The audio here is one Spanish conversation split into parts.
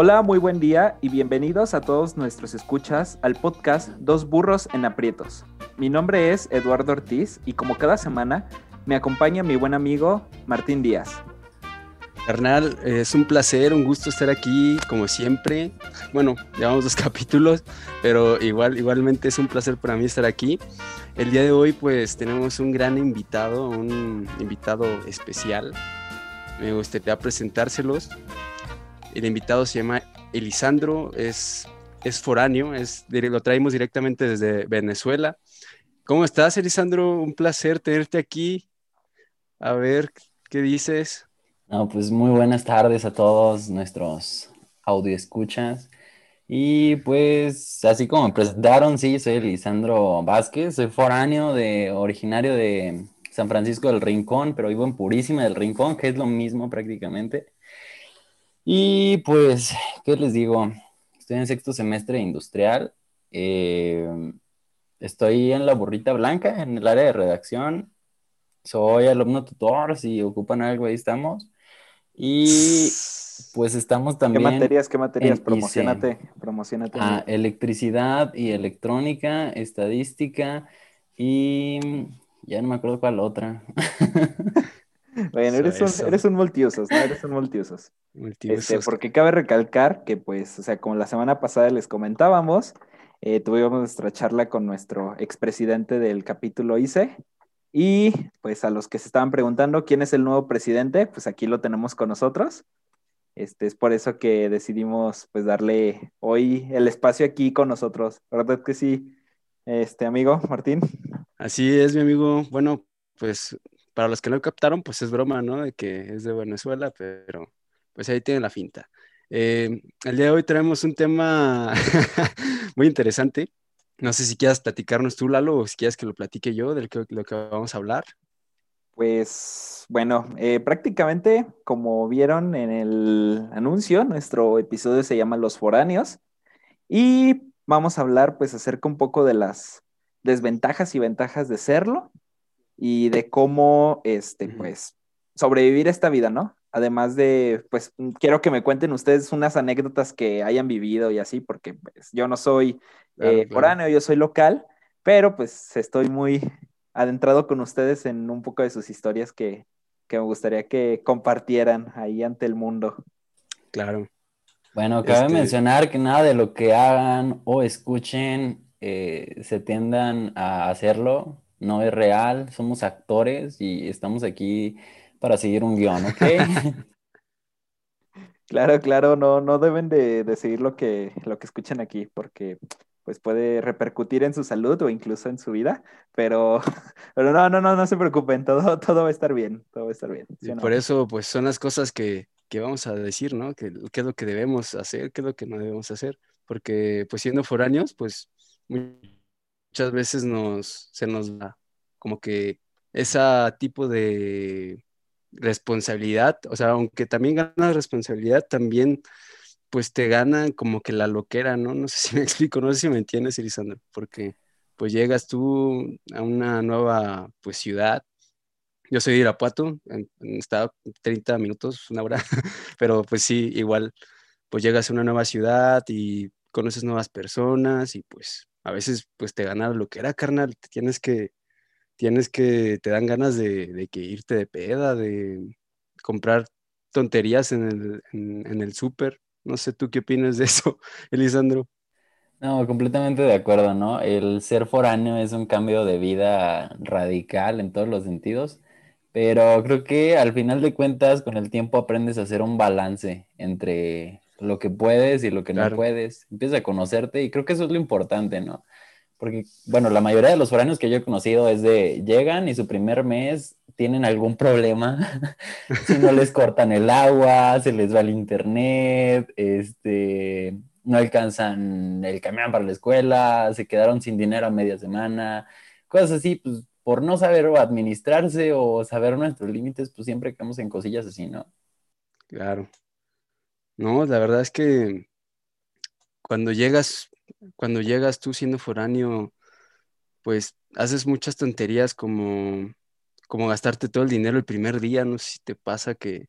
Hola, muy buen día y bienvenidos a todos nuestros escuchas al podcast Dos Burros en Aprietos. Mi nombre es Eduardo Ortiz y como cada semana me acompaña mi buen amigo Martín Díaz. Carnal, es un placer, un gusto estar aquí, como siempre. Bueno, llevamos dos capítulos, pero igual, igualmente es un placer para mí estar aquí. El día de hoy, pues, tenemos un gran invitado, un invitado especial. Me gustaría presentárselos. El invitado se llama Elisandro, es, es foráneo, es, lo traemos directamente desde Venezuela. ¿Cómo estás, Elisandro? Un placer tenerte aquí. A ver, ¿qué dices? Pues muy buenas tardes a todos nuestros audio escuchas. Y pues, así como me presentaron, sí, soy Lisandro Vázquez, soy foráneo de, originario de San Francisco del Rincón, pero vivo en Purísima del Rincón, que es lo mismo prácticamente. Y pues, ¿qué les digo? Estoy en sexto semestre industrial. Eh, estoy en la burrita blanca, en el área de redacción. Soy alumno tutor, si ocupan algo, ahí estamos. Y pues estamos también. ¿Qué materias? ¿Qué materias? Promocionate, promocionate. Ah, electricidad y electrónica, estadística y ya no me acuerdo cuál otra. bueno, eres un, eres un multiusos, ¿no? Eres un multiusos. Este, porque cabe recalcar que, pues, o sea, como la semana pasada les comentábamos, eh, tuvimos nuestra charla con nuestro expresidente del capítulo ICE, y pues a los que se estaban preguntando quién es el nuevo presidente, pues aquí lo tenemos con nosotros. Este, es por eso que decidimos pues darle hoy el espacio aquí con nosotros. ¿Verdad que sí, este amigo Martín? Así es, mi amigo. Bueno, pues para los que no captaron, pues es broma, ¿no? De que es de Venezuela, pero pues ahí tiene la finta. Eh, el día de hoy traemos un tema muy interesante no sé si quieras platicarnos tú, Lalo, o si quieres que lo platique yo de lo que vamos a hablar. Pues bueno, eh, prácticamente como vieron en el anuncio, nuestro episodio se llama Los Foráneos y vamos a hablar pues acerca un poco de las desventajas y ventajas de serlo y de cómo este pues sobrevivir esta vida, ¿no? Además de, pues quiero que me cuenten ustedes unas anécdotas que hayan vivido y así, porque pues, yo no soy eh, foráneo, yo soy local, pero pues estoy muy adentrado con ustedes en un poco de sus historias que, me gustaría que compartieran ahí ante el mundo. Claro. Bueno, cabe este mencionar que nada de lo que hagan o escuchen eh, se tiendan a hacerlo, no es real, somos actores y estamos aquí para seguir un guion, ¿ok? Claro, claro, no, no deben de, seguir lo que, lo que escuchan aquí, porque pues puede repercutir en su salud o incluso en su vida, pero, pero no, no, no, no se preocupen, todo, todo va a estar bien, todo va a estar bien. Por eso, pues son las cosas que, vamos a decir, ¿no? ¿Qué, es lo que debemos hacer, qué es lo que no debemos hacer? Porque, pues siendo foráneos, pues muchas veces nos, se nos da como que ese tipo de responsabilidad, o sea, aunque también ganas responsabilidad, también pues te gana como que la loquera, ¿no? No sé si me explico, no sé si me entiendes, Elisandro, porque pues llegas tú a una nueva pues ciudad. Yo soy de Irapuato, estado 30 minutos, una hora, pero pues sí, igual, pues llegas a una nueva ciudad y conoces nuevas personas y pues a veces pues te gana la loquera, carnal, te tienes que, tienes que, te dan ganas de, que irte de peda, de comprar tonterías en el, en el súper no sé tú qué opinas de eso, Elisandro. No, completamente de acuerdo, ¿no? El ser foráneo es un cambio de vida radical en todos los sentidos, pero creo que al final de cuentas con el tiempo aprendes a hacer un balance entre lo que puedes y lo que no puedes. Empiezas a conocerte y creo que eso es lo importante, ¿no? Porque, bueno, la mayoría de los foráneos que yo he conocido es de llegan y su primer mes tienen algún problema, si no les cortan el agua, se les va el internet, este, no alcanzan el camión para la escuela, se quedaron sin dinero a media semana, cosas así, pues por no saber administrarse o saber nuestros límites, pues siempre quedamos en cosillas así, ¿no? Claro. No, la verdad es que cuando llegas cuando llegas tú siendo foráneo, pues haces muchas tonterías como, como gastarte todo el dinero el primer día, no sé si te pasa que,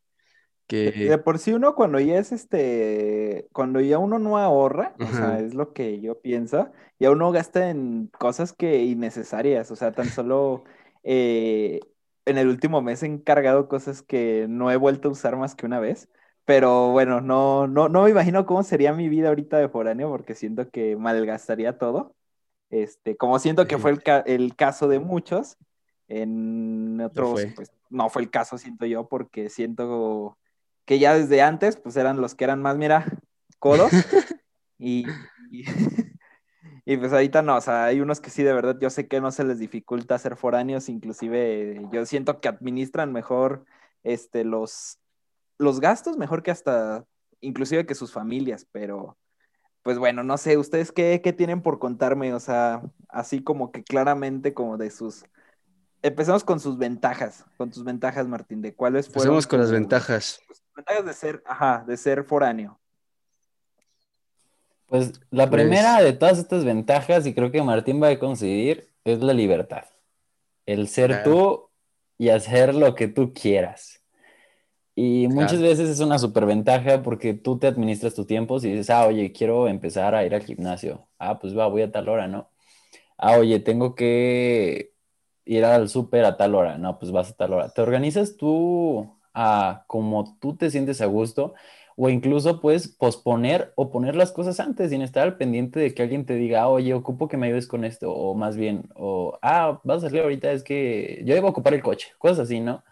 que... De por sí uno cuando ya es este, cuando ya uno no ahorra, o sea, es lo que yo pienso, ya uno gasta en cosas que innecesarias, o sea, tan solo eh, en el último mes he encargado cosas que no he vuelto a usar más que una vez, pero bueno, no, no, no me imagino cómo sería mi vida ahorita de foráneo porque siento que malgastaría todo, este, como siento que fue el, ca- el caso de muchos, en otros, fue. pues no fue el caso, siento yo, porque siento que ya desde antes, pues eran los que eran más, mira, codos. y, y, y, pues ahorita no, o sea, hay unos que sí, de verdad, yo sé que no se les dificulta ser foráneos, inclusive yo siento que administran mejor este, los, los gastos, mejor que hasta, inclusive que sus familias, pero pues bueno, no sé, ¿ustedes qué, qué tienen por contarme? O sea, así como que claramente como de sus... Empezamos con sus ventajas, con tus ventajas, Martín, de cuáles fueron Empecemos con las ventajas. tus ventajas de ser, ajá, de ser foráneo. Pues la Pues- primera de todas estas ventajas, y creo que Martín va a coincidir, es la libertad. El ser Claro. tú y hacer lo que tú quieras. Y muchas veces es una superventaja porque tú te administras tu tiempo y dices, ah, oye, quiero empezar a ir al gimnasio. Ah, pues va, voy a tal hora, ¿no? Ah, oye, tengo que ir al súper a tal hora. No, pues vas a tal hora. Te organizas tú a como tú te sientes a gusto o incluso puedes posponer o poner las cosas antes sin estar al pendiente de que alguien te diga, "Ah, oye, ocupo que me ayudes con esto, o más bien, o, ah, vas a salir ahorita, es que yo a ocupar el coche, cosas así, ¿no?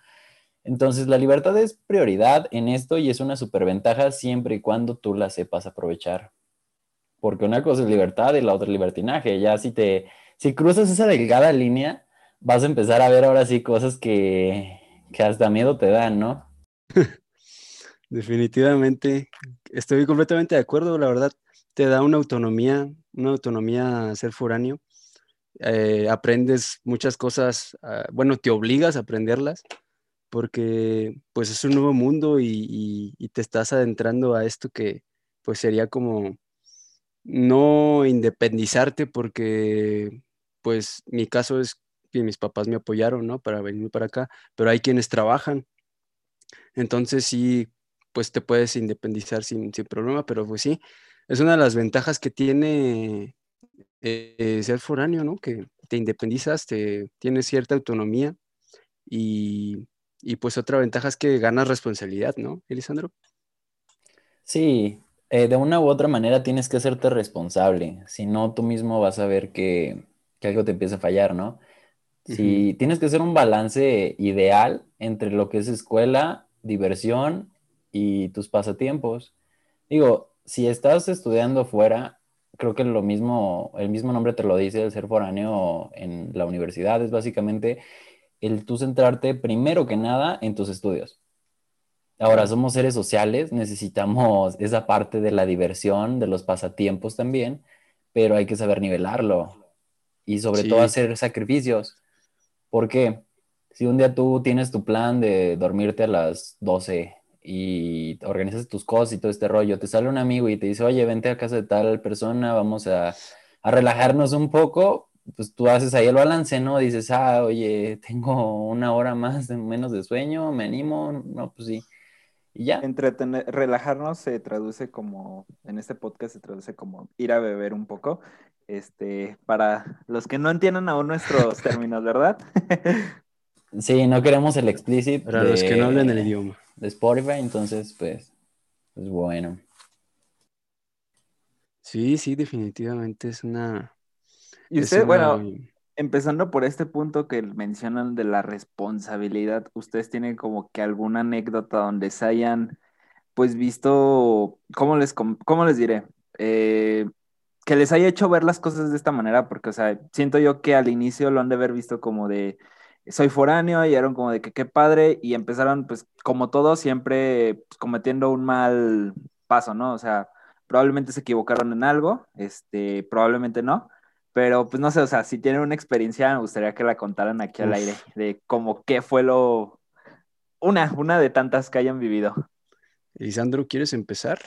Entonces, la libertad es prioridad en esto y es una superventaja siempre y cuando tú la sepas aprovechar. Porque una cosa es libertad y la otra es libertinaje. Ya si te, si cruzas esa delgada línea, vas a empezar a ver ahora sí cosas que, que hasta miedo te dan, ¿no? Definitivamente, estoy completamente de acuerdo, la verdad, te da una autonomía, una autonomía a ser foráneo. Eh, aprendes muchas cosas, ah, bueno, te obligas a aprenderlas porque pues es un nuevo mundo y, te estás adentrando a esto que pues sería como no independizarte porque pues mi caso es que mis papás me apoyaron, ¿no? Para venir para acá, pero hay quienes trabajan. Entonces sí, pues te puedes independizar sin, sin problema, pero pues sí, es una de las ventajas que tiene eh, ser foráneo, ¿no? Que te independizas, te, tienes cierta autonomía y, y pues otra ventaja es que ganas responsabilidad, ¿no, Elisandro? Sí, eh, de una u otra manera tienes que hacerte responsable. Si no, tú mismo vas a ver que, que algo te empieza a fallar, ¿no? Si tienes que hacer un balance ideal entre lo que es escuela, diversión y tus pasatiempos. Digo, si estás estudiando fuera, creo que lo mismo, el mismo nombre te lo dice, el ser foráneo en la universidad es básicamente el tú centrarte primero que nada en tus estudios. Ahora, somos seres sociales, necesitamos esa parte de la diversión, de los pasatiempos también, pero hay que saber nivelarlo y sobre todo hacer sacrificios. ¿Por qué? Si un día tú tienes tu plan de dormirte a las 12 y organizas tus cosas y todo este rollo, te sale un amigo y te dice, oye, vente a casa de tal persona, vamos a, a relajarnos un poco, pues tú haces ahí el balance, ¿no? Dices, ah, oye, tengo una hora más de menos de sueño, me animo, no, pues sí. Y ya. Entretener, relajarnos se traduce como, en este podcast se traduce como ir a beber un poco. Este, para los que no entiendan aún nuestros términos, ¿verdad? Sí, no queremos el explicit Para los que no hablan el idioma. de Spotify, entonces, pues, pues bueno. Sí, sí, definitivamente es una... Y usted, bueno, empezando por este punto que mencionan de la responsabilidad, ¿ustedes tienen como que alguna anécdota donde se hayan, pues, visto, ¿cómo les, cómo les diré? Eh, que les haya hecho ver las cosas de esta manera, porque, o sea, siento yo que al inicio lo han de haber visto como de, soy foráneo, y eran como de que qué padre, y empezaron, pues, como todos, siempre pues, cometiendo un mal paso, ¿no? O sea, probablemente se equivocaron en algo, este, probablemente no. Pero pues no sé, o sea, si tienen una experiencia, me gustaría que la contaran aquí al Uf. aire, de como qué fue lo... Una, una de tantas que hayan vivido. Elisandro, ¿quieres empezar?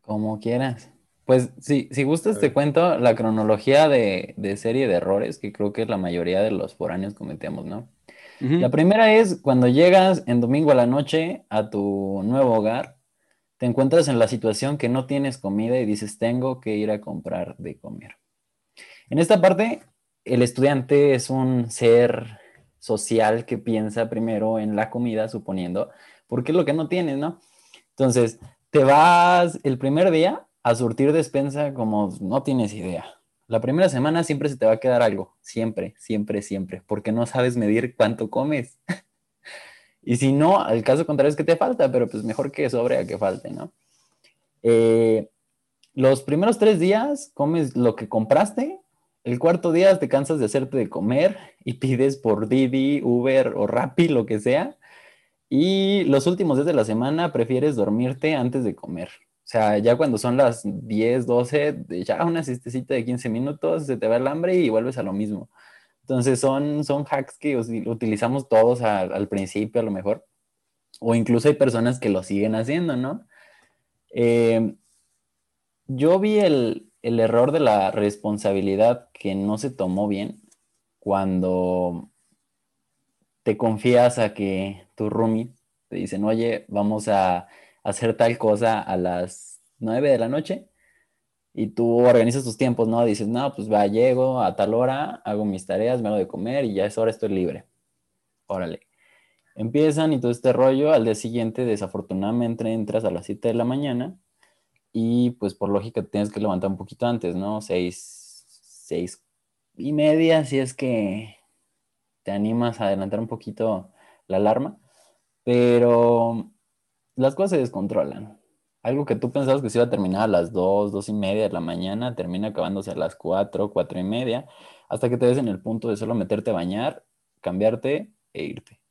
Como quieras. Pues sí, si gustas te cuento la cronología de, de serie de errores que creo que la mayoría de los foráneos cometemos, ¿no? La primera es cuando llegas en domingo a la noche a tu nuevo hogar, te encuentras en la situación que no tienes comida y dices, tengo que ir a comprar de comer. En esta parte, el estudiante es un ser social que piensa primero en la comida, suponiendo, porque es lo que no tienes, ¿no? Entonces, te vas el primer día a surtir despensa como no tienes idea. La primera semana siempre se te va a quedar algo, siempre, siempre, siempre, porque no sabes medir cuánto comes. y si no, al caso contrario es que te falta, pero pues mejor que sobre a que falte, ¿no? Eh, los primeros tres días comes lo que compraste, el cuarto día te cansas de hacerte de comer y pides por Didi, Uber o Rappi, lo que sea. Y los últimos días de la semana prefieres dormirte antes de comer. O sea, ya cuando son las 10, 12, ya una siestecita de 15 minutos, se te va el hambre y vuelves a lo mismo. Entonces son, son hacks que utilizamos todos al, principio a lo mejor. O incluso hay personas que lo siguen haciendo, ¿no? Eh, yo vi el, el error de la responsabilidad que no se tomó bien cuando te confías a que tu roomie te dicen, oye, vamos a hacer tal cosa a las 9 de la noche y tú organizas tus tiempos, ¿no? Dices, no, pues va, llego a tal hora, hago mis tareas, me hago de comer y ya es hora estoy libre. Órale. Empiezan y todo este rollo, al día siguiente desafortunadamente entras a las 7 de la mañana y pues por lógica tienes que levantar un poquito antes, ¿no? Seis, seis y media si es que te animas a adelantar un poquito la alarma, pero las cosas se descontrolan. Algo que tú pensabas que se iba a terminar a las dos, dos y media de la mañana, termina acabándose a las cuatro, cuatro y media, hasta que te ves en el punto de solo meterte a bañar, cambiarte e irte.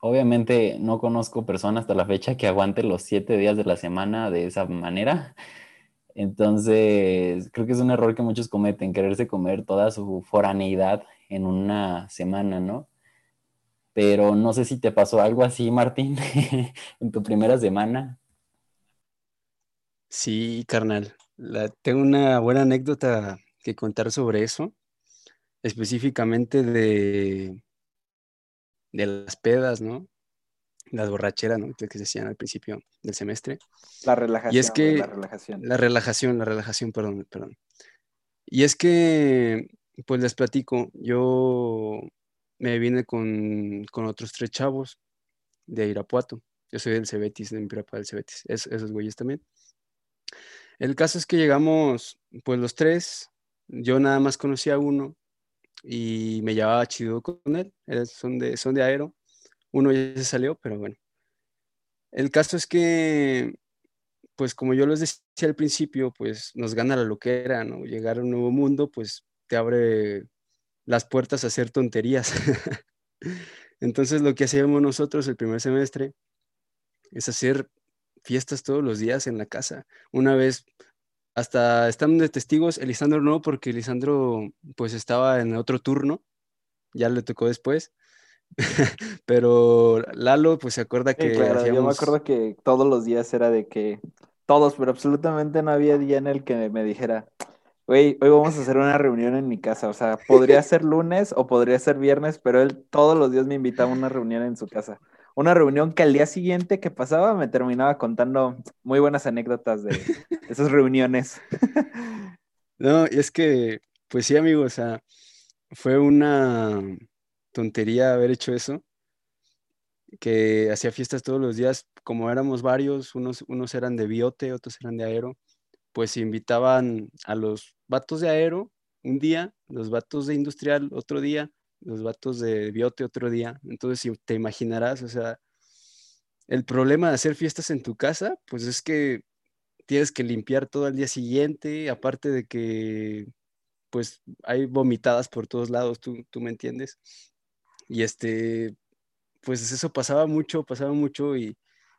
Obviamente no conozco persona hasta la fecha que aguante los siete días de la semana de esa manera. Entonces, creo que es un error que muchos cometen, quererse comer toda su foraneidad en una semana, ¿no? Pero no sé si te pasó algo así, Martín, en tu primera semana. Sí, carnal. tengo una buena anécdota que contar sobre eso, específicamente de, de las pedas, ¿no? Las borracheras, ¿no? Que se decían al principio del semestre. La relajación. Y es que la relajación. La relajación, la relajación, perdón, perdón. Y es que, pues les platico, yo me vine con, otros tres chavos de Irapuato. Yo soy del Cebetis, de mi prepa del Cebetis, esos güeyes también. El caso es que llegamos, pues los tres, yo nada más conocía a uno y me llevaba chido con él. son, de, son de aero. Uno ya se salió, pero bueno. El caso es que, pues como yo les decía al principio, pues nos gana la loquera, ¿no? Llegar a un nuevo mundo, pues te abre las puertas a hacer tonterías. Entonces lo que hacíamos nosotros el primer semestre es hacer fiestas todos los días en la casa. Una vez hasta están de testigos, Elisandro no, porque Elisandro pues estaba en otro turno, ya le tocó después. pero Lalo pues se acuerda que... yo me acuerdo que todos los días era de que, todos, pero absolutamente no había día en el que me dijera, güey, hoy vamos a hacer una reunión en mi casa, o sea, podría ser lunes o podría ser viernes, pero él todos los días me invitaba a una reunión en su casa una reunión que al día siguiente que pasaba me terminaba contando muy buenas anécdotas de esas reuniones. No, es que, pues sí, amigo, o sea, fue una tontería haber hecho eso, que hacía fiestas todos los días, como éramos varios, unos, unos eran de biote, otros eran de aero, pues invitaban a los vatos de aero un día, los vatos de industrial otro día, los vatos de Biote otro día. Entonces, si te imaginarás, o sea, el problema de hacer fiestas en tu casa, pues es que tienes que limpiar todo el día siguiente, aparte de que, pues, hay vomitadas por todos lados, tú, tú me entiendes. Y este, pues eso pasaba mucho, pasaba mucho y,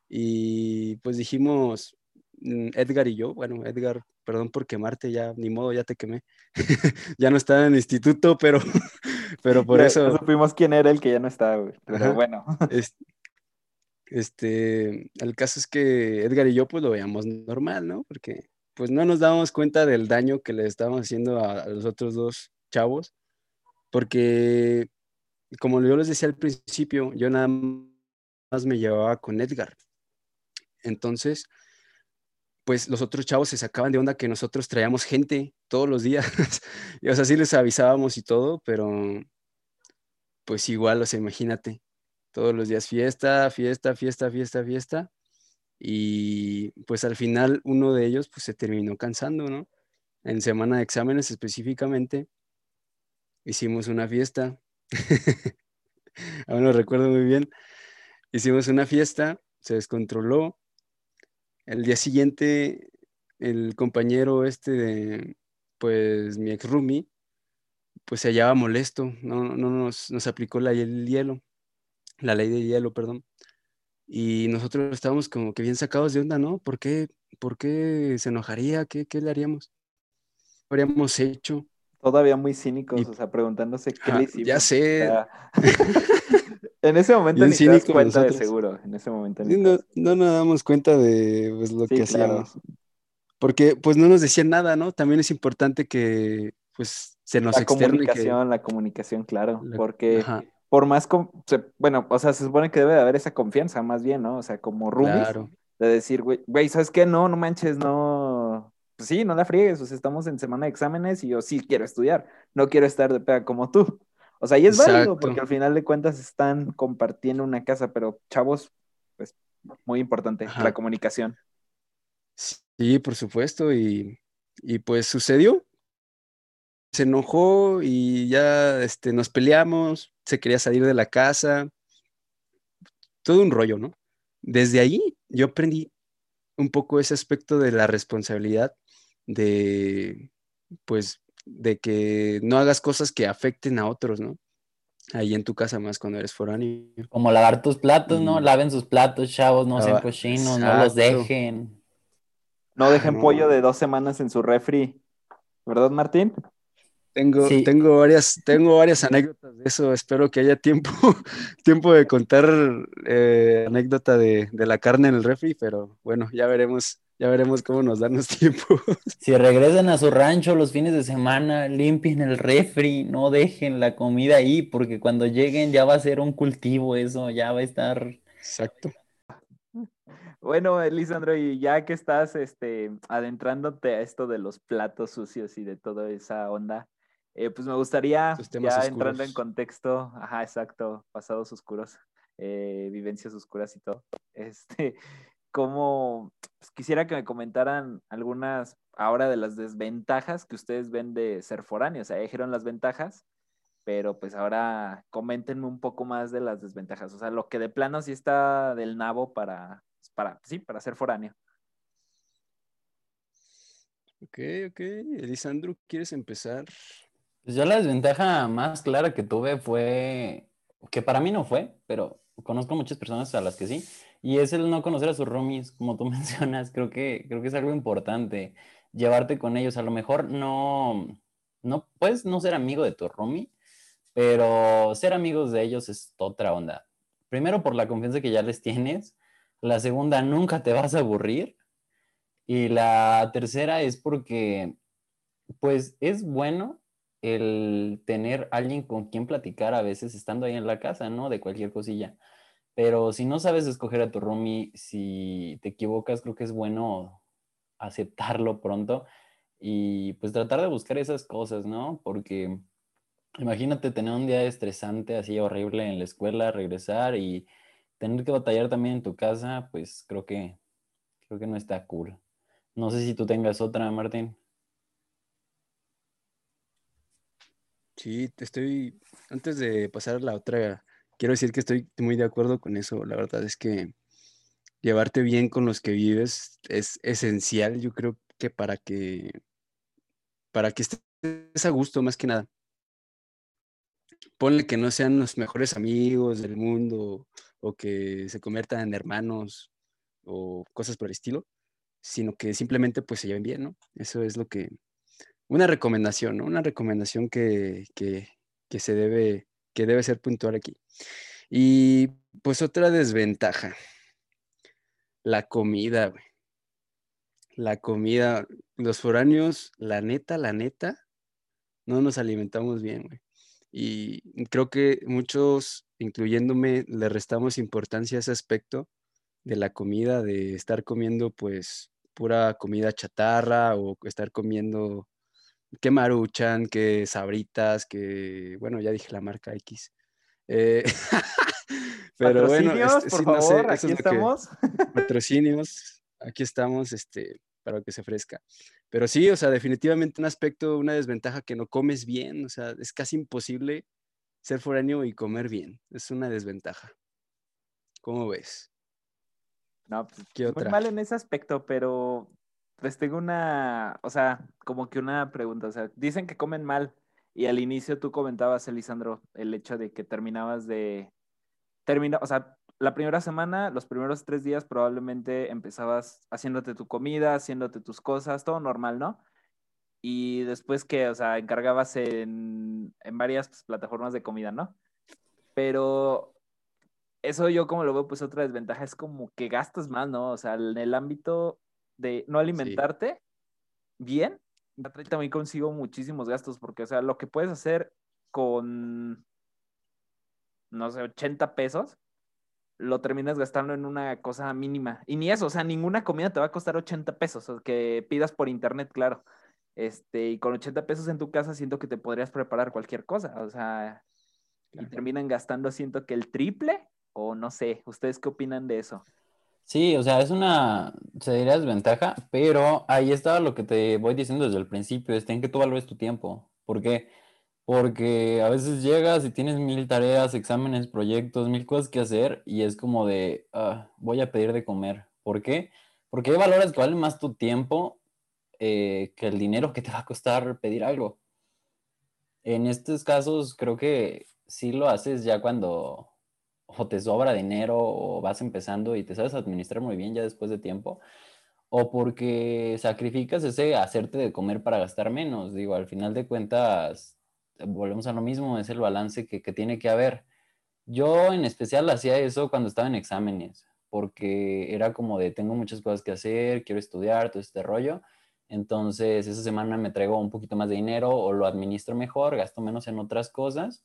y pues dijimos, mm, Edgar y yo, bueno, Edgar perdón por quemarte, ya ni modo, ya te quemé. ya no estaba en el instituto, pero, pero por eso. supimos quién era el que ya no estaba, Pero bueno. Este, el caso es que Edgar y yo pues lo veíamos normal, ¿no? Porque pues no nos dábamos cuenta del daño que le estábamos haciendo a, los otros dos chavos, porque como yo les decía al principio, yo nada más me llevaba con Edgar. Entonces, pues los otros chavos se sacaban de onda que nosotros traíamos gente todos los días. y, o sea, sí les avisábamos y todo, pero pues igual, o sea, imagínate, todos los días fiesta, fiesta, fiesta, fiesta, fiesta. Y pues al final uno de ellos pues se terminó cansando, ¿no? En semana de exámenes específicamente, hicimos una fiesta. Aún lo recuerdo muy bien. Hicimos una fiesta, se descontroló. El día siguiente, el compañero este de, pues, mi ex roomie, pues se hallaba molesto, no, no nos, nos aplicó la, el hielo, la ley de hielo, perdón. Y nosotros estábamos como que bien sacados de onda, ¿no? ¿Por qué, por qué se enojaría? ¿Qué, qué le haríamos? ¿Qué habríamos hecho? Todavía muy cínicos, o sea, preguntándose qué le hicimos. Ya sé. en ese momento ni te das cuenta de seguro. En ese momento no, no, nos damos cuenta de pues, lo que hacíamos. Porque pues no nos decían nada, ¿no? También es importante que pues se nos La comunicación, la comunicación, claro. porque por más, bueno, o sea, se supone que debe de haber esa confianza más bien, ¿no? O sea, como roomies, de decir, güey, güey, ¿sabes qué? No, no manches, no, pues sí, no la friegues, o sea, estamos en semana de exámenes y yo sí quiero estudiar, no quiero estar de pega como tú. O sea, y es válido porque al final de cuentas están compartiendo una casa, pero chavos, pues muy importante, la comunicación. Sí, por supuesto, y, y pues sucedió, se enojó y ya este, nos peleamos, se quería salir de la casa, todo un rollo, ¿no? Desde ahí yo aprendí un poco ese aspecto de la responsabilidad, de, pues, de que no hagas cosas que afecten a otros, ¿no? Ahí en tu casa más cuando eres foráneo. Como lavar tus platos, ¿no? Laven sus platos, chavos, no sean cochinos, no los dejen. No dejen pollo de dos semanas en su refri, ¿verdad, Martín? Tengo, tengo, varias, tengo varias anécdotas de eso. Espero que haya tiempo, tiempo de contar eh, anécdota de, la carne en el refri, pero bueno, ya veremos, ya veremos cómo nos dan los tiempos. Si regresan a su rancho los fines de semana, limpien el refri, no dejen la comida ahí, porque cuando lleguen ya va a ser un cultivo eso, ya va a estar. Exacto. Bueno, Elisandro, y ya que estás este, adentrándote a esto de los platos sucios y de toda esa onda, eh, pues me gustaría, ya entrando en contexto, ajá, exacto, pasados oscuros, eh, vivencias oscuras y todo, este, como pues quisiera que me comentaran algunas ahora de las desventajas que ustedes ven de ser foráneos, o sea, dijeron las ventajas, pero pues ahora coméntenme un poco más de las desventajas, o sea, lo que de plano sí está del nabo para, para, sí, para ser foráneo. Ok, ok. Elisandro, ¿quieres empezar? Pues yo la desventaja más clara que tuve fue, que para mí no fue, pero conozco muchas personas a las que sí, y es el no conocer a sus roomies, como tú mencionas, creo que, creo que es algo importante, llevarte con ellos, a lo mejor no, no puedes no ser amigo de tu roomie, pero ser amigos de ellos es otra onda. Primero por la confianza que ya les tienes, la segunda nunca te vas a aburrir, y la tercera es porque, pues es bueno el tener alguien con quien platicar a veces estando ahí en la casa, ¿no? De cualquier cosilla. Pero si no sabes escoger a tu roomie, si te equivocas, creo que es bueno aceptarlo pronto y pues tratar de buscar esas cosas, ¿no? Porque imagínate tener un día estresante, así horrible en la escuela, regresar y tener que batallar también en tu casa, pues creo que creo que no está cool. No sé si tú tengas otra, Martín. Sí, estoy, antes de pasar a la otra, quiero decir que estoy muy de acuerdo con eso. La verdad es que llevarte bien con los que vives es esencial, yo creo que para que, para que estés a gusto más que nada. Ponle que no sean los mejores amigos del mundo o que se conviertan en hermanos o cosas por el estilo, sino que simplemente pues se lleven bien, ¿no? Eso es lo que, una recomendación, ¿no? Una recomendación que, se debe, que debe ser puntual aquí. Y pues otra desventaja, la comida, güey. La comida, los foráneos, la neta, la neta, no nos alimentamos bien, güey. Y creo que muchos, incluyéndome, le restamos importancia a ese aspecto de la comida, de estar comiendo pues pura comida chatarra o estar comiendo que maruchan, que sabritas, que, bueno, ya dije la marca X. Eh, pero bueno, este, por favor, aquí estamos. patrocinios, aquí estamos, este, para que se ofrezca. Pero sí, o sea, definitivamente un aspecto, una desventaja que no comes bien, o sea, es casi imposible ser foráneo y comer bien. Es una desventaja. ¿Cómo ves? No, pues, ¿Qué otra? Muy mal en ese aspecto, pero pues tengo una, o sea, como que una pregunta. O sea, dicen que comen mal y al inicio tú comentabas, Elisandro, el hecho de que terminabas de, termina, o sea, la primera semana, los primeros tres días probablemente empezabas haciéndote tu comida, haciéndote tus cosas, todo normal, ¿no? Y después que, o sea, encargabas en, en varias pues, plataformas de comida, ¿no? Pero eso yo como lo veo, pues otra desventaja es como que gastas más, ¿no? O sea, en el ámbito de no alimentarte bien, también consigo muchísimos gastos, porque, o sea, lo que puedes hacer con, no sé, 80 pesos, lo terminas gastando en una cosa mínima. Y ni eso, o sea, ninguna comida te va a costar 80 pesos, o que pidas por internet, claro. Este, y con 80 pesos en tu casa siento que te podrías preparar cualquier cosa, o sea, y terminan gastando, siento que el triple, o no sé, ¿ustedes qué opinan de eso? Sí, o sea, es una, se diría desventaja, pero ahí está lo que te voy diciendo desde el principio, es en que tú valores tu tiempo. ¿Por qué? Porque a veces llegas y tienes mil tareas, exámenes, proyectos, mil cosas que hacer y es como de, ah, voy a pedir de comer. ¿Por qué? Porque hay valores que valen más tu tiempo eh, que el dinero que te va a costar pedir algo. En estos casos creo que sí lo haces ya cuando o te sobra dinero o vas empezando y te sabes administrar muy bien ya después de tiempo, o porque sacrificas ese hacerte de comer para gastar menos. Digo, al final de cuentas, volvemos a lo mismo, es el balance que, que tiene que haber. Yo en especial hacía eso cuando estaba en exámenes, porque era como de tengo muchas cosas que hacer, quiero estudiar, todo este rollo. Entonces, esa semana me traigo un poquito más de dinero o lo administro mejor, gasto menos en otras cosas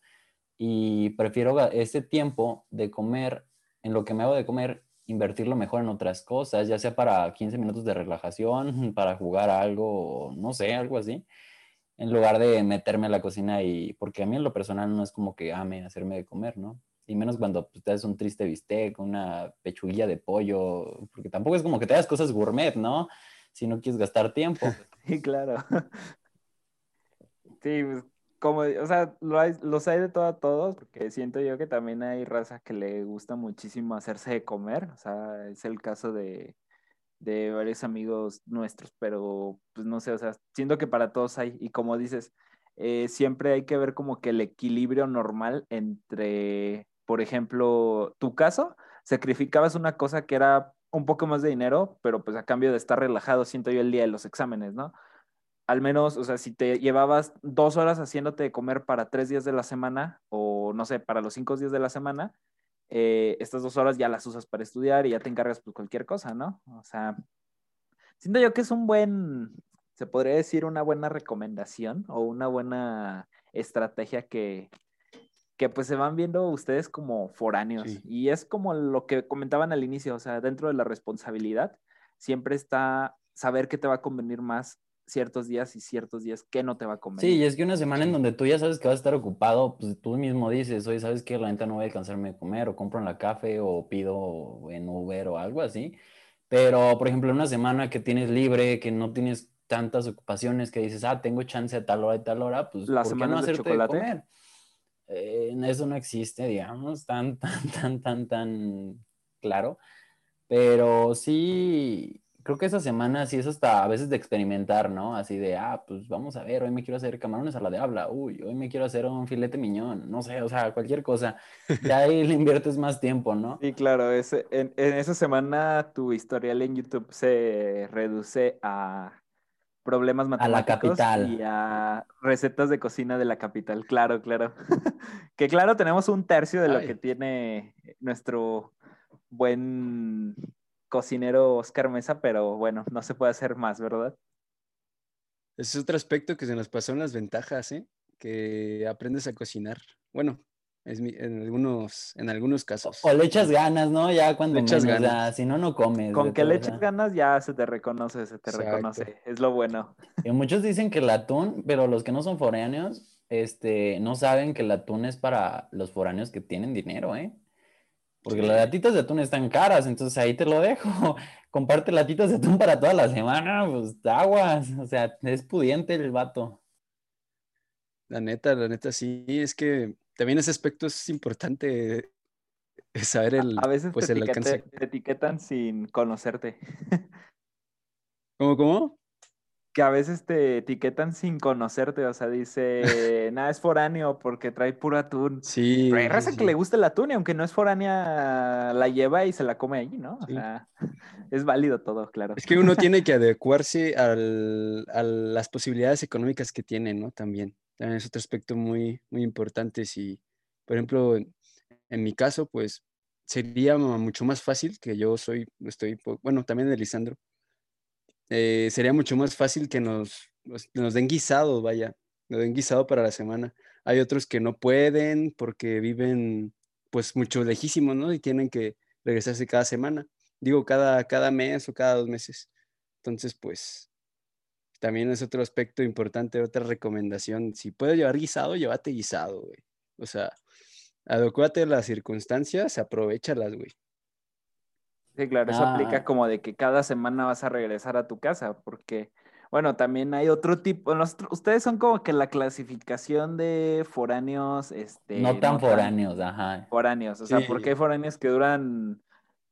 y prefiero ese tiempo de comer, en lo que me hago de comer, invertirlo mejor en otras cosas, ya sea para 15 minutos de relajación, para jugar algo, no sé, algo así, en lugar de meterme a la cocina y, porque a mí en lo personal no es como que ame hacerme de comer, ¿no? Y menos cuando pues, te das un triste bistec, una pechuguilla de pollo, porque tampoco es como que te das cosas gourmet, ¿no? Si no quieres gastar tiempo. Sí, claro. Sí, pues como, o sea, los hay de todo a todos, porque siento yo que también hay raza que le gusta muchísimo hacerse de comer, o sea, es el caso de, de varios amigos nuestros, pero pues no sé, o sea, siento que para todos hay, y como dices, eh, siempre hay que ver como que el equilibrio normal entre, por ejemplo, tu caso, sacrificabas una cosa que era un poco más de dinero, pero pues a cambio de estar relajado, siento yo el día de los exámenes, ¿no? Al menos, o sea, si te llevabas dos horas haciéndote de comer para tres días de la semana, o no sé, para los cinco días de la semana, eh, estas dos horas ya las usas para estudiar y ya te encargas pues cualquier cosa, ¿no? O sea, siento yo que es un buen, se podría decir una buena recomendación o una buena estrategia que, que pues se van viendo ustedes como foráneos. Y es como lo que comentaban al inicio, o sea, dentro de la responsabilidad, siempre está saber qué te va a convenir más ciertos días y ciertos días que no te va a comer. Sí, y es que una semana en donde tú ya sabes que vas a estar ocupado, pues tú mismo dices, oye, ¿sabes qué? La neta no voy a alcanzarme de comer, o compro en la café, o pido en Uber, o algo así. Pero, por ejemplo, una semana que tienes libre, que no tienes tantas ocupaciones, que dices, ah, tengo chance a tal hora y tal hora, pues, ¿La ¿por qué no hacerte de, comer? Eh, eso no existe, digamos, tan, tan, tan, tan, tan claro. Pero sí, creo que esa semana sí es hasta a veces de experimentar, ¿no? Así de, ah, pues vamos a ver, hoy me quiero hacer camarones a la de habla, uy, hoy me quiero hacer un filete miñón, no sé, o sea, cualquier cosa. Ya ahí le inviertes más tiempo, ¿no? Sí, claro, ese, en, esa semana tu historial en YouTube se reduce a problemas matemáticos a la capital. y a recetas de cocina de la capital, claro, claro. que claro, tenemos un tercio de lo que tiene nuestro buen cocinero Oscar Mesa, pero bueno, no se puede hacer más, ¿verdad? Ese es otro aspecto que se nos pasó en las ventajas, ¿eh? que aprendes a cocinar. Bueno, es en, algunos, en algunos casos. O le echas ganas, ¿no? Ya cuando le echas ganas. si no, no comes. Con que le eches ganas ya se te reconoce, se te reconoce. Es lo bueno. Y muchos dicen que el atún, pero los que no son foráneos, este, no saben que el atún es para los foráneos que tienen dinero, ¿eh? Porque las latitas de atún están caras, entonces ahí te lo dejo. Comparte latitas de atún para toda la semana, pues aguas. O sea, es pudiente el vato. La neta, la neta, sí, es que también ese aspecto es importante saber el, a veces pues, te, alcance. te etiquetan sin conocerte. ¿Cómo, cómo? Que a veces te etiquetan sin conocerte, o sea, dice, nada, es foráneo porque trae puro atún. Sí. Pero hay raza que le gusta el atún y aunque no es foránea, la lleva y se la come allí, ¿no? O sea, es válido todo, claro. Es que uno tiene que adecuarse al, a las posibilidades económicas que tiene, ¿no? También también es otro aspecto muy, muy importante. Si, por ejemplo, en, mi caso, pues sería mucho más fácil que yo soy, estoy, bueno, también de Lisandro, eh, sería mucho más fácil que nos, nos den guisado, vaya, nos den guisado para la semana. Hay otros que no pueden porque viven pues mucho lejísimos, ¿no? Y tienen que regresarse cada semana, digo, cada, cada mes o cada dos meses. Entonces, pues, también es otro aspecto importante, otra recomendación. Si puedes llevar guisado, llévate guisado, güey. O sea, adecuate a las circunstancias, aprovechalas, güey. Sí, claro, eso aplica ah. como de que cada semana vas a regresar a tu casa, porque, bueno, también hay otro tipo, ustedes son como que la clasificación de foráneos, este... No tan foráneos, ajá. Foráneos, o sea, porque hay foráneos que duran,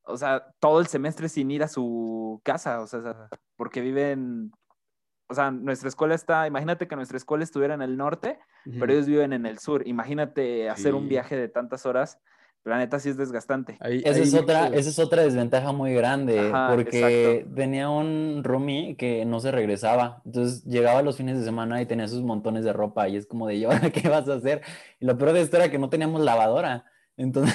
o sea, todo el semestre sin ir a su casa, o sea, porque viven o sea, nuestra escuela está, imagínate que nuestra escuela estuviera en el norte, pero ellos viven en el sur. Imagínate hacer un viaje de tantas horas. La neta sí es desgastante. esa, es otra, esa es otra desventaja muy grande, porque tenía un roomie que no se regresaba. Entonces llegaba los fines de semana y tenía sus montones de ropa y es como de, ¿y ahora qué vas a hacer? Y lo peor de esto era que no teníamos lavadora. Entonces,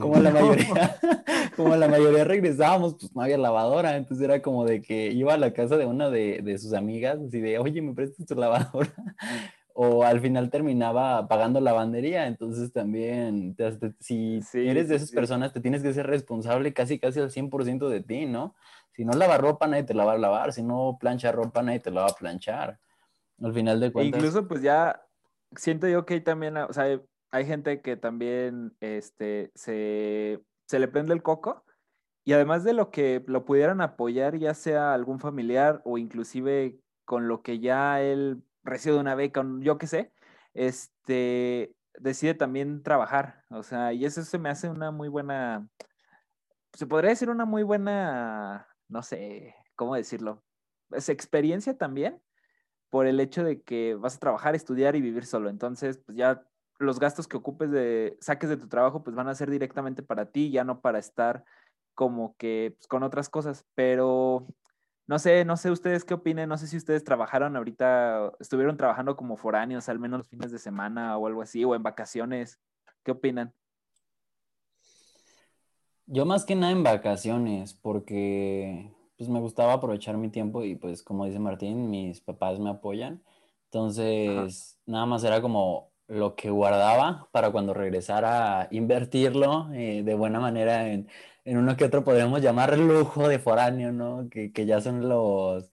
como la mayoría, como la mayoría regresábamos, pues no había lavadora, entonces era como de que iba a la casa de una de, de sus amigas, así de, oye, ¿me prestas tu lavadora? O al final terminaba pagando lavandería, entonces también, si eres de esas personas, te tienes que ser responsable casi, casi al 100% de ti, ¿no? Si no lava ropa, nadie te la va a lavar, si no plancha ropa, nadie te la va a planchar. Al final de cuentas. incluso, pues ya siento yo que hay también, o sea, hay gente que también este, se, le prende el coco y además de lo que lo pudieran apoyar, ya sea algún familiar o inclusive con lo que ya él recibe una beca, yo qué sé, este, decide también trabajar. O sea, y eso se me hace una muy buena, se podría decir una muy buena, no sé, ¿cómo decirlo? Es experiencia también por el hecho de que vas a trabajar, estudiar y vivir solo. Entonces, pues ya los gastos que ocupes de, saques de tu trabajo, pues van a ser directamente para ti, ya no para estar como que pues, con otras cosas. Pero no sé, no sé ustedes qué opinen, no sé si ustedes trabajaron ahorita, estuvieron trabajando como foráneos, al menos los fines de semana o algo así, o en vacaciones. ¿Qué opinan? Yo más que nada en vacaciones, porque pues me gustaba aprovechar mi tiempo y pues como dice Martín, mis papás me apoyan. Entonces, nada más era como lo que guardaba para cuando regresara a invertirlo eh, de buena manera en, en, uno que otro podríamos llamar lujo de foráneo, ¿no? Que, que, ya son los,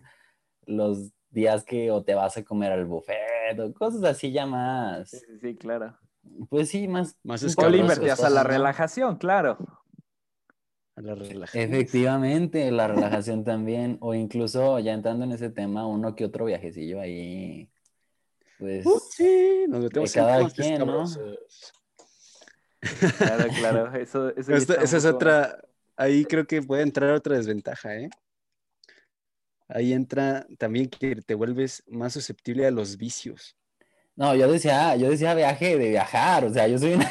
los días que o te vas a comer al buffet o cosas así ya más. Sí, sí, claro. Pues sí, más. Más invertías a la relajación, claro. A la relajación. Efectivamente, la relajación también. O incluso ya entrando en ese tema, uno que otro viajecillo ahí pues uh, sí, nos metemos cada quien, ¿no? Claro, claro, eso, eso esa es otra, ahí creo que puede entrar otra desventaja, ¿eh? Ahí entra también que te vuelves más susceptible a los vicios. No, yo decía, yo decía viaje de viajar, o sea, yo soy una,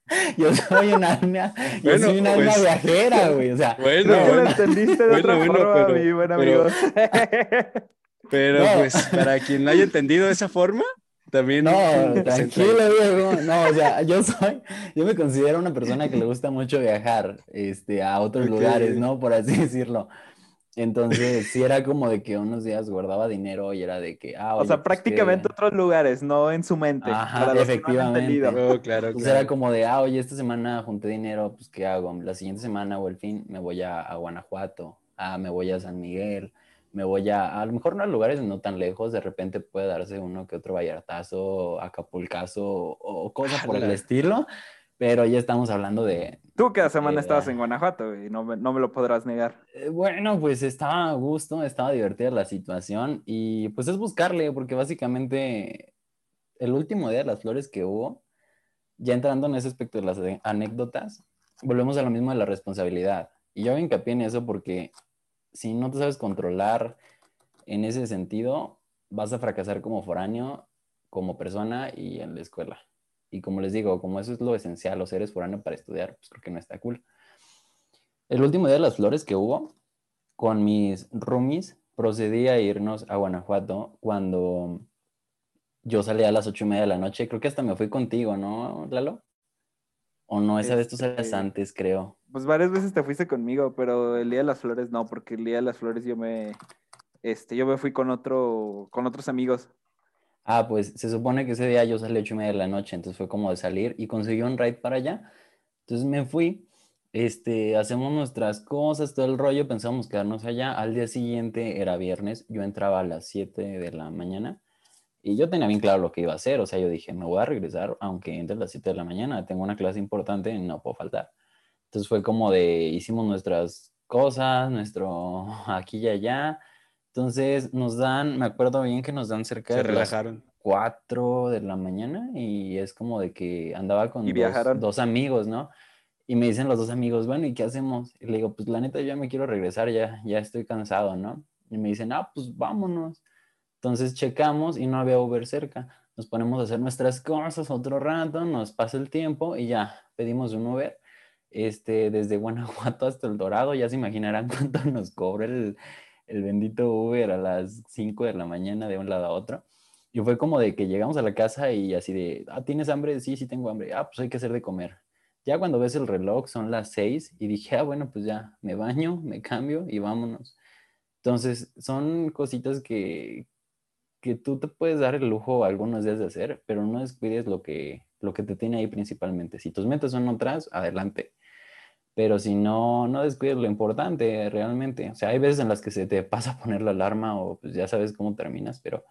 yo soy una alma, yo soy una alma pues, viajera, güey, o sea. Bueno, no, bueno, lo entendiste de bueno, otra bueno, forma, pero, mi buen amigo. Pero, pero pues para quien no haya entendido de esa forma, también. No, tranquilo, Diego. No, o sea, yo soy, yo me considero una persona que le gusta mucho viajar este, a otros lugares, ¿no? Por así decirlo. Entonces, sí era como de que unos días guardaba dinero y era de que, ah, o oye, sea, pues, prácticamente que- otros lugares, no en su mente. Ajá, para los que no han efectivamente. Oh, claro, Pues claro. era como de, ah, oye, esta semana junté dinero, pues ¿qué hago? La siguiente semana o el fin me voy a, a Guanajuato, ah, me voy a San Miguel, me voy a, a lo mejor no a lugares no tan lejos, de repente puede darse uno que otro Vallartazo, Acapulcazo o, o cosas por el estilo, pero ya estamos hablando de, Tú cada semana Eh, estabas en Guanajuato, güey, no me, no me lo podrás negar. eh, bueno, pues estaba a gusto, estaba divertida la situación y pues es buscarle, porque básicamente el último día de las flores que hubo, ya entrando en ese aspecto de las de- anécdotas, volvemos a lo mismo de la responsabilidad. Y yo hago hincapié en eso porque si no te sabes controlar en ese sentido, vas a fracasar como foráneo, como persona y en la escuela. Y como les digo, como eso es lo esencial, o sea, eres foráneo para estudiar, pues creo que no está cool. El último día de las flores que hubo, con mis roomies, procedí a irnos a Guanajuato cuando yo salí a las ocho y media de la noche. Creo que hasta me fui contigo, ¿no, Lalo? O no, esa vez tú salías Este, antes, creo. Pues varias veces te fuiste conmigo, pero el Día de las Flores no, porque el Día de las Flores yo me, este, yo me fui con otro, con otros amigos. Ah, pues se supone que ese día yo salí a ocho y media de la noche, entonces fue como de salir y conseguí un ride para allá. Entonces me fui, este, hacemos nuestras cosas, todo el rollo, pensamos quedarnos allá. Al día siguiente era viernes, yo entraba a las 7 de la mañana y yo tenía bien claro lo que iba a hacer, o sea, yo dije, me voy a regresar aunque entre las 7 de la mañana, tengo una clase importante y no puedo faltar. Entonces fue como de, hicimos nuestras cosas, nuestro aquí y allá. Entonces nos dan, me acuerdo bien que nos dan cerca Se de las relajaron. 4 de la mañana y es como de que andaba con Y dos, amigos, ¿no? Y me dicen los dos amigos, bueno, ¿y qué hacemos? Y le digo, pues la neta yo ya me quiero regresar, ya, ya estoy cansado, ¿no? Y me dicen, ah, pues vámonos. Entonces checamos y no había Uber cerca. Nos ponemos a hacer nuestras cosas otro rato, nos pasa el tiempo y ya pedimos un Uber. Este, desde Guanajuato hasta El Dorado, ya se imaginarán cuánto nos cobra el, el bendito Uber a las 5 de la mañana de un lado a otro. Y fue como de que llegamos a la casa y así de, ah, ¿tienes hambre? Sí, sí tengo hambre. Ah, pues hay que hacer de comer. Ya cuando ves el reloj son las 6 y dije, ah, bueno, pues ya me baño, me cambio y vámonos. Entonces, son cositas que, que tú te puedes dar el lujo algunos días de hacer, pero no descuides lo que, lo que te tiene ahí principalmente. Si tus metas son otras, adelante. Pero si no, no descuides lo importante realmente. O sea, hay veces en las que se te pasa poner la alarma o pues ya sabes cómo terminas, pero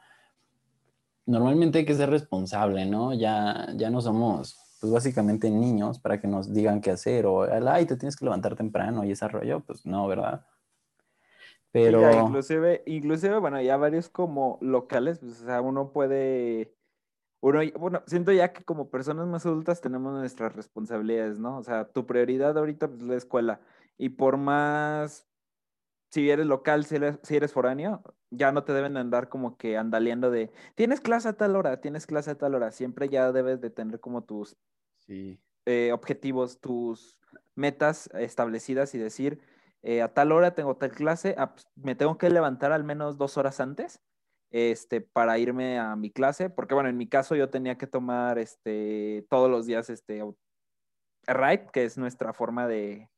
normalmente hay que ser responsable, ¿no? Ya, ya no somos, pues básicamente niños para que nos digan qué hacer o, ay, te tienes que levantar temprano y ese rollo, pues no, ¿verdad? Pero... ya, inclusive, inclusive, bueno, ya varios como locales, pues, o sea, uno puede, uno, bueno, siento ya que como personas más adultas tenemos nuestras responsabilidades, ¿no? O sea, tu prioridad ahorita pues, es la escuela. Y por más, si eres local, si eres, si eres foráneo, ya no te deben andar como que andaleando de, tienes clase a tal hora, tienes clase a tal hora. Siempre ya debes de tener como tus Sí. eh, objetivos, tus metas establecidas y decir, eh, a tal hora tengo tal clase, ah, pues, me tengo que levantar al menos dos horas antes este, para irme a mi clase, porque bueno, en mi caso yo tenía que tomar este, todos los días este, ride, que es nuestra forma de,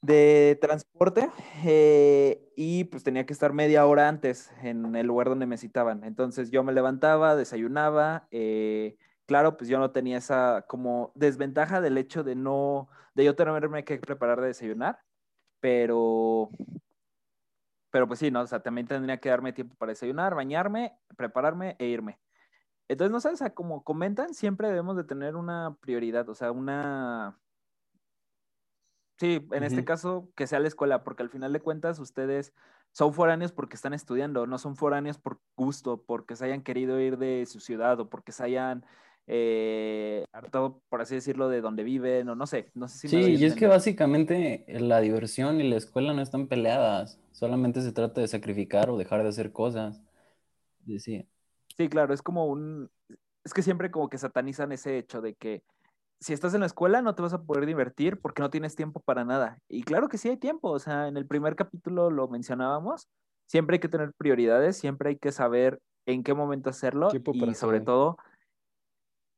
de transporte eh, y pues tenía que estar media hora antes en el lugar donde me citaban. Entonces yo me levantaba, desayunaba, eh, claro, pues yo no tenía esa como desventaja del hecho de no, de yo tenerme que preparar de desayunar, pero, pero pues sí, ¿no? O sea, también tendría que darme tiempo para desayunar, bañarme, prepararme e irme. Entonces, no sé, o sea, como comentan, siempre debemos de tener una prioridad, o sea, una, Sí, en este Ujú. caso, que sea la escuela, porque al final de cuentas ustedes son foráneos porque están estudiando, no son foráneos por gusto, porque se hayan querido ir de su ciudad o porque se hayan eh, hartado, por así decirlo, de donde viven, o no sé, no sé si Sí, y es que básicamente la diversión y la escuela no están peleadas, solamente se trata de sacrificar o dejar de hacer cosas. Y Sí, Sí, claro, es como un, es que siempre como que satanizan ese hecho de que si estás en la escuela no te vas a poder divertir porque no tienes tiempo para nada. Y claro que sí hay tiempo, o sea, en el primer capítulo lo mencionábamos, siempre hay que tener prioridades, siempre hay que saber en qué momento hacerlo y sobre todo.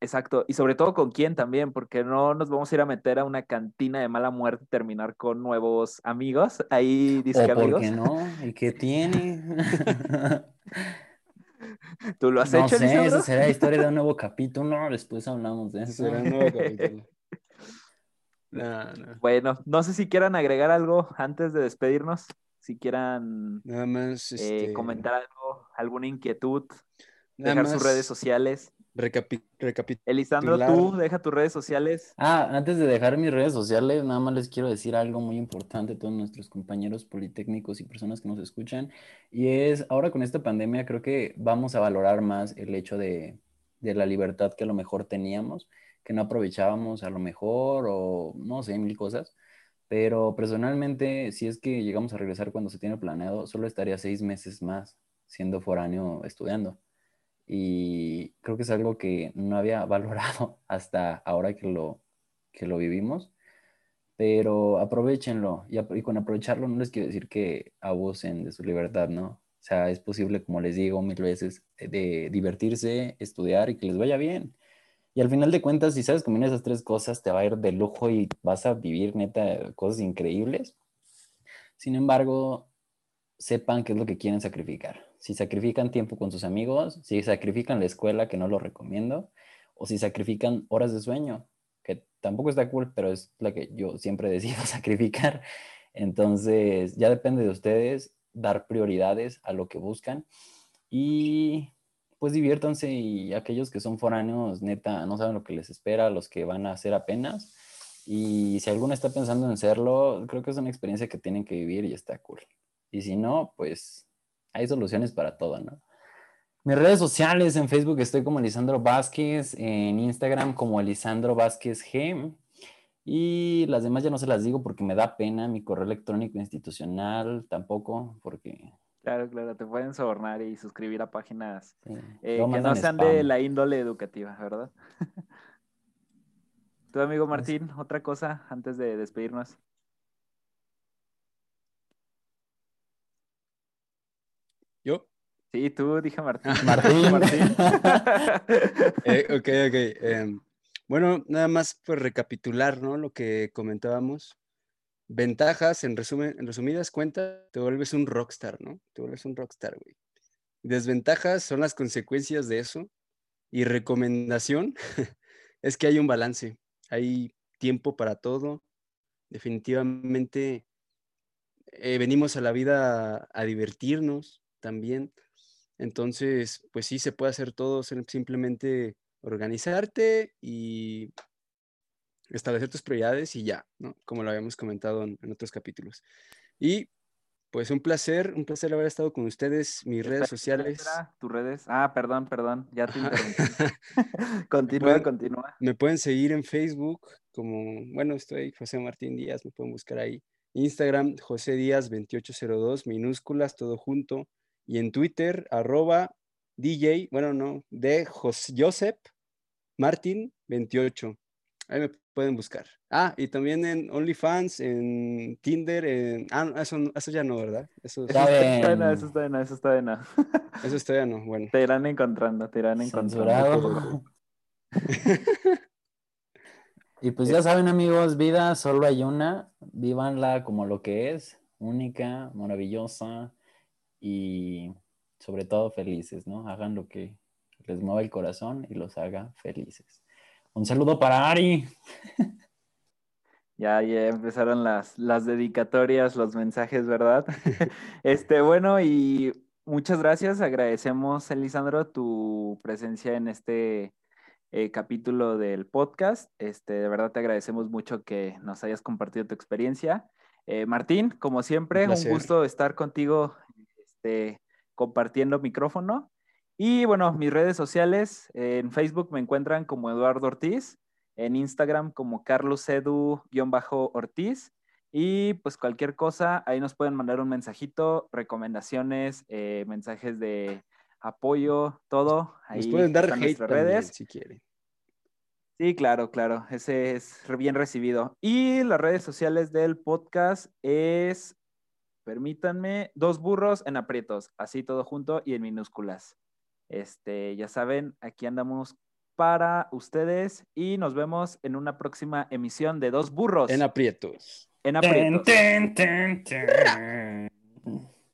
Exacto, y sobre todo con quién también, porque no nos vamos a ir a meter a una cantina de mala muerte y terminar con nuevos amigos. Ahí dice ¿O amigos. por qué no? ¿Y qué tiene? ¿Tú lo has no hecho, sé, Lisandro? esa será la historia de un nuevo capítulo. Después hablamos de eso. Será un nuevo capítulo. No, no. Bueno, no sé si quieran agregar algo antes de despedirnos, si quieran Nada más, eh, este, comentar algo, alguna inquietud, nada dejar sus redes sociales. Recapi- recapitular. Elisandro, tú deja tus redes sociales. Ah, antes de dejar mis redes sociales, nada más les quiero decir algo muy importante a todos nuestros compañeros politécnicos y personas que nos escuchan. Y es, ahora con esta pandemia creo que vamos a valorar más el hecho de, de la libertad que a lo mejor teníamos, que no aprovechábamos a lo mejor o no sé, mil cosas. Pero personalmente, si es que llegamos a regresar cuando se tiene planeado, solo estaría seis meses más siendo foráneo estudiando. Y creo que es algo que no había valorado hasta ahora que lo, que lo vivimos. Pero aprovechenlo. Y, y con aprovecharlo no les quiero decir que abusen de su libertad, ¿no? O sea, es posible, como les digo mil veces, eh, de divertirse, estudiar y que les vaya bien. Y al final de cuentas, si sabes combinar esas tres cosas, te va a ir de lujo y vas a vivir neta cosas increíbles. Sin embargo, sepan qué es lo que quieren sacrificar. Si sacrifican tiempo con sus amigos, si sacrifican la escuela, que no lo recomiendo, o si sacrifican horas de sueño, que tampoco está cool, pero es la que yo siempre decido sacrificar. Entonces, ya depende de ustedes dar prioridades a lo que buscan y pues diviértanse y aquellos que son foráneos, neta, no saben lo que les espera, los que van a hacer apenas. Y si alguno está pensando en serlo, creo que es una experiencia que tienen que vivir y está cool. Y si no, pues hay soluciones para todo, ¿no? Mis redes sociales, en Facebook estoy como Lisandro Vázquez, en Instagram como Lisandro Vázquez G. Y las demás ya no se las digo porque me da pena, mi correo electrónico institucional tampoco, porque... Claro, claro, te pueden sobornar y suscribir a páginas sí, eh, que no sean spam. de la índole educativa, ¿verdad? Tu amigo Martín, otra cosa antes de despedirnos. ¿Yo? Sí, tú, dije Martín. Martín. Eh, ok, ok. em, bueno, nada más pues recapitular, ¿no? Lo que comentábamos. Ventajas, en resumen, en resumidas cuentas, te vuelves un rockstar, ¿no? Te vuelves un rockstar, güey. Desventajas son las consecuencias de eso. Y recomendación es que hay un balance. Hay tiempo para todo. Definitivamente eh, venimos a la vida a, a divertirnos también. Entonces, pues sí, se puede hacer todo, sim- simplemente organizarte y establecer tus prioridades y ya, ¿no? Como lo habíamos comentado en, en otros capítulos. Y pues un placer, un placer haber estado con ustedes, mis redes sociales. tus redes. Ah, perdón, perdón, ya te interrumpí. continúa, Pueden- continúa. Me pueden seguir en Facebook como, bueno, estoy José Martín Díaz, me pueden buscar ahí. Instagram, José Díaz 2802, minúsculas, todo junto. Y en Twitter, arroba DJ, bueno, no, de Jos- Josep Martín 28. Ahí me pueden buscar. Ah, y también en OnlyFans, en Tinder, en... Ah, no, eso, no- eso ya no, ¿verdad? Eso, está de nada, eso está de nada, eso está de nada. eso está ya no, bueno. Te irán encontrando, te irán encontrando. Y pues ya saben, amigos, vida solo hay una. Vívanla como lo que es, única, maravillosa y sobre todo felices, ¿no? Hagan lo que les mueva el corazón y los haga felices. Un saludo para Ari. Ya, ya empezaron las, las dedicatorias, los mensajes, ¿verdad? Este, bueno, y muchas gracias. Agradecemos, Elisandro, tu presencia en este eh, capítulo del podcast. Este, de verdad te agradecemos mucho que nos hayas compartido tu experiencia. Eh, Martín, como siempre, un, gusto estar contigo este, compartiendo micrófono. Y bueno, mis redes sociales, eh, en Facebook me encuentran como Eduardo Ortiz, en Instagram como Carlos Edu-Ortiz. Y pues cualquier cosa, ahí nos pueden mandar un mensajito, recomendaciones, eh, mensajes de apoyo, todo. Ahí Nos pueden dar hate nuestras también, redes. si quieren. Sí, claro, claro, ese es bien recibido. Y las redes sociales del podcast es, permítanme, dos burros en aprietos, así todo junto y en minúsculas. Este, ya saben, aquí andamos para ustedes y nos vemos en una próxima emisión de Dos Burros En aprietos. en aprietos. Ten, ten, ten, ten.